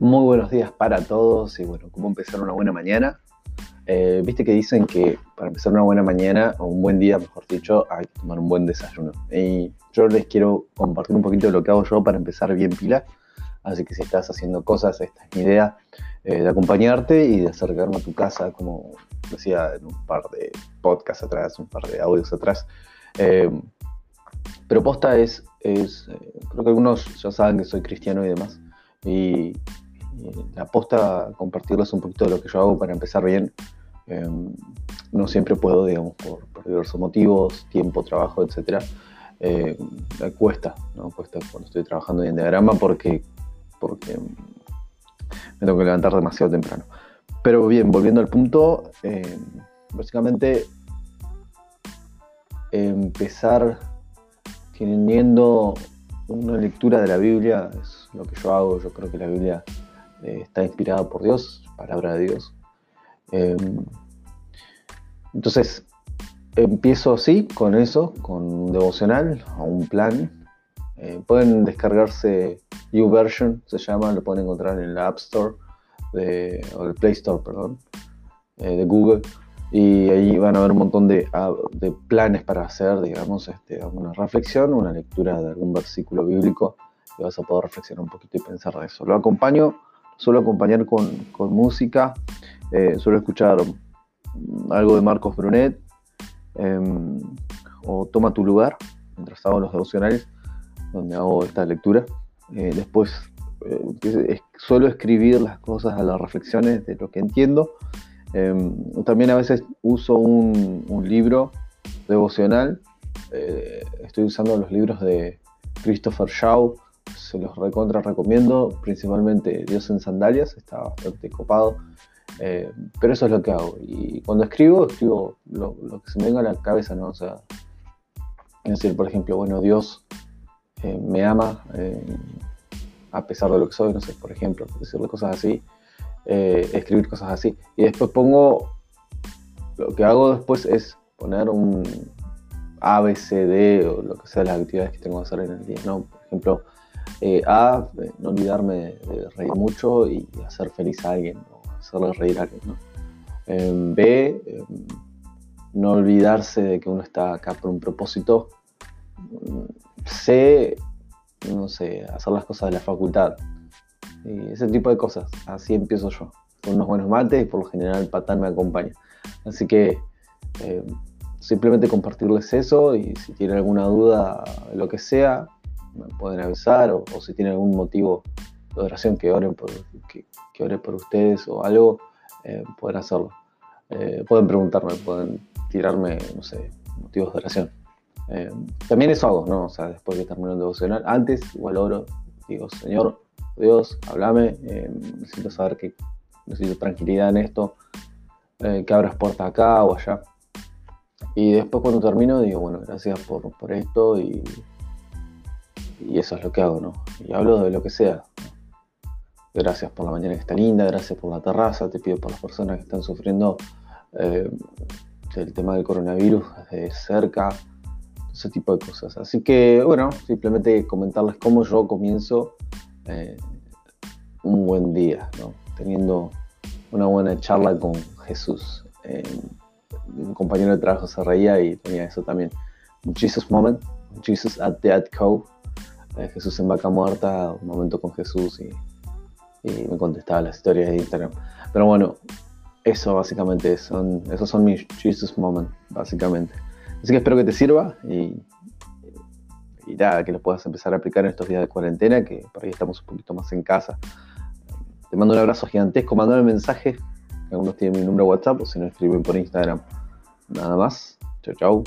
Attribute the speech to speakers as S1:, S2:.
S1: Muy buenos días para todos y bueno, ¿cómo empezar una buena mañana? Eh, viste que dicen que para empezar una buena mañana o un buen día, mejor dicho, hay que tomar un buen desayuno. Y yo les quiero compartir un poquito de lo que hago yo para empezar bien pila. Así que si estás haciendo cosas, esta es mi idea eh, de acompañarte y de acercarme a tu casa, como decía en un par de podcasts atrás, un par de audios atrás. Eh, es, es creo que algunos ya saben que soy cristiano y demás. Y la aposta compartirles un poquito de lo que yo hago para empezar bien. Em, no siempre puedo, digamos, por, diversos motivos, tiempo, trabajo, etc. Eh, cuesta, ¿no? Cuesta cuando estoy trabajando en diagrama porque, porque me tengo que levantar demasiado temprano. Pero bien, volviendo al punto, em, básicamente empezar teniendo una lectura de la Biblia es lo que yo hago. Yo creo que la Biblia eh, está inspirada por Dios, palabra de Dios. Em, entonces, empiezo así, con eso, con un devocional o un plan. Eh, pueden descargarse YouVersion, se llama, lo pueden encontrar en la App Store, o el Play Store, perdón, eh, de Google. Y ahí van a ver un montón de, planes para hacer, digamos, este, una reflexión, una lectura de algún versículo bíblico y vas a poder reflexionar un poquito y pensar de eso. Lo acompaño suelo acompañar con, música, eh, suelo escuchar algo de Marcos Brunet em, o Toma tu lugar, mientras hago los devocionales, donde hago esta lectura. Eh, después eh, suelo escribir las cosas a las reflexiones de lo que entiendo. Em, también a veces uso un, un libro devocional. estoy usando los libros de Christopher Shaw, se los recontra recomiendo, principalmente Dios en sandalias, está bastante copado, eh, pero eso es lo que hago. Y cuando escribo, escribo lo, que se me venga a la cabeza, ¿no? O sea, decir, por ejemplo, bueno, Dios eh, me ama eh, a pesar de lo que soy, no sé, por ejemplo, decirle cosas así, escribir cosas así. Y después pongo, lo que hago después es poner un ABCD o lo que sea las actividades que tengo que hacer en el día, ¿no? Por ejemplo, eh, a, eh, no olvidarme de reír mucho y hacer feliz a alguien, o hacerle reír a alguien. ¿no? B, em, no olvidarse de que uno está acá por un propósito. C, no sé, hacer las cosas de la facultad. Y ese tipo de cosas. Así empiezo yo. Con unos buenos mates y por lo general el patán me acompaña. Así que em, simplemente compartirles eso y si tienen alguna duda, lo que sea, me pueden avisar o, si tienen algún motivo de oración que oren por, que, ore por ustedes o algo, eh, pueden hacerlo. Eh, pueden preguntarme, pueden tirarme, no sé, motivos de oración. Eh, también eso hago, ¿no? O sea, después de terminar el devocional, antes igual oro, digo, Señor, Dios, háblame, necesito saber que necesito tranquilidad en esto, que abras puertas acá o allá. Y después cuando termino digo, bueno, gracias por, por esto y y eso es lo que hago, ¿no? Y hablo de lo que sea. Gracias por la mañana que está linda, gracias por la terraza, te pido por las personas que están sufriendo eh, el tema del coronavirus desde cerca, ese tipo de cosas. Así que, bueno, simplemente comentarles cómo yo comienzo eh, un buen día, ¿no? Teniendo una buena charla con Jesús. Eh, un compañero de trabajo se reía y tenía eso también. Jesus moment, Jesus at Dead Cove eh, Jesús en vaca muerta, un momento con Jesús y, me contestaba las historias de Instagram. Pero bueno, eso básicamente son, esos son mis Jesus moments, básicamente. Así que espero que te sirva y, nada, que lo puedas empezar a aplicar en estos días de cuarentena, que por ahí estamos un poquito más en casa. Te mando un abrazo gigantesco, mandame mensaje. Algunos tienen mi número WhatsApp o si no escriben por Instagram. Nada más. Chau, chau.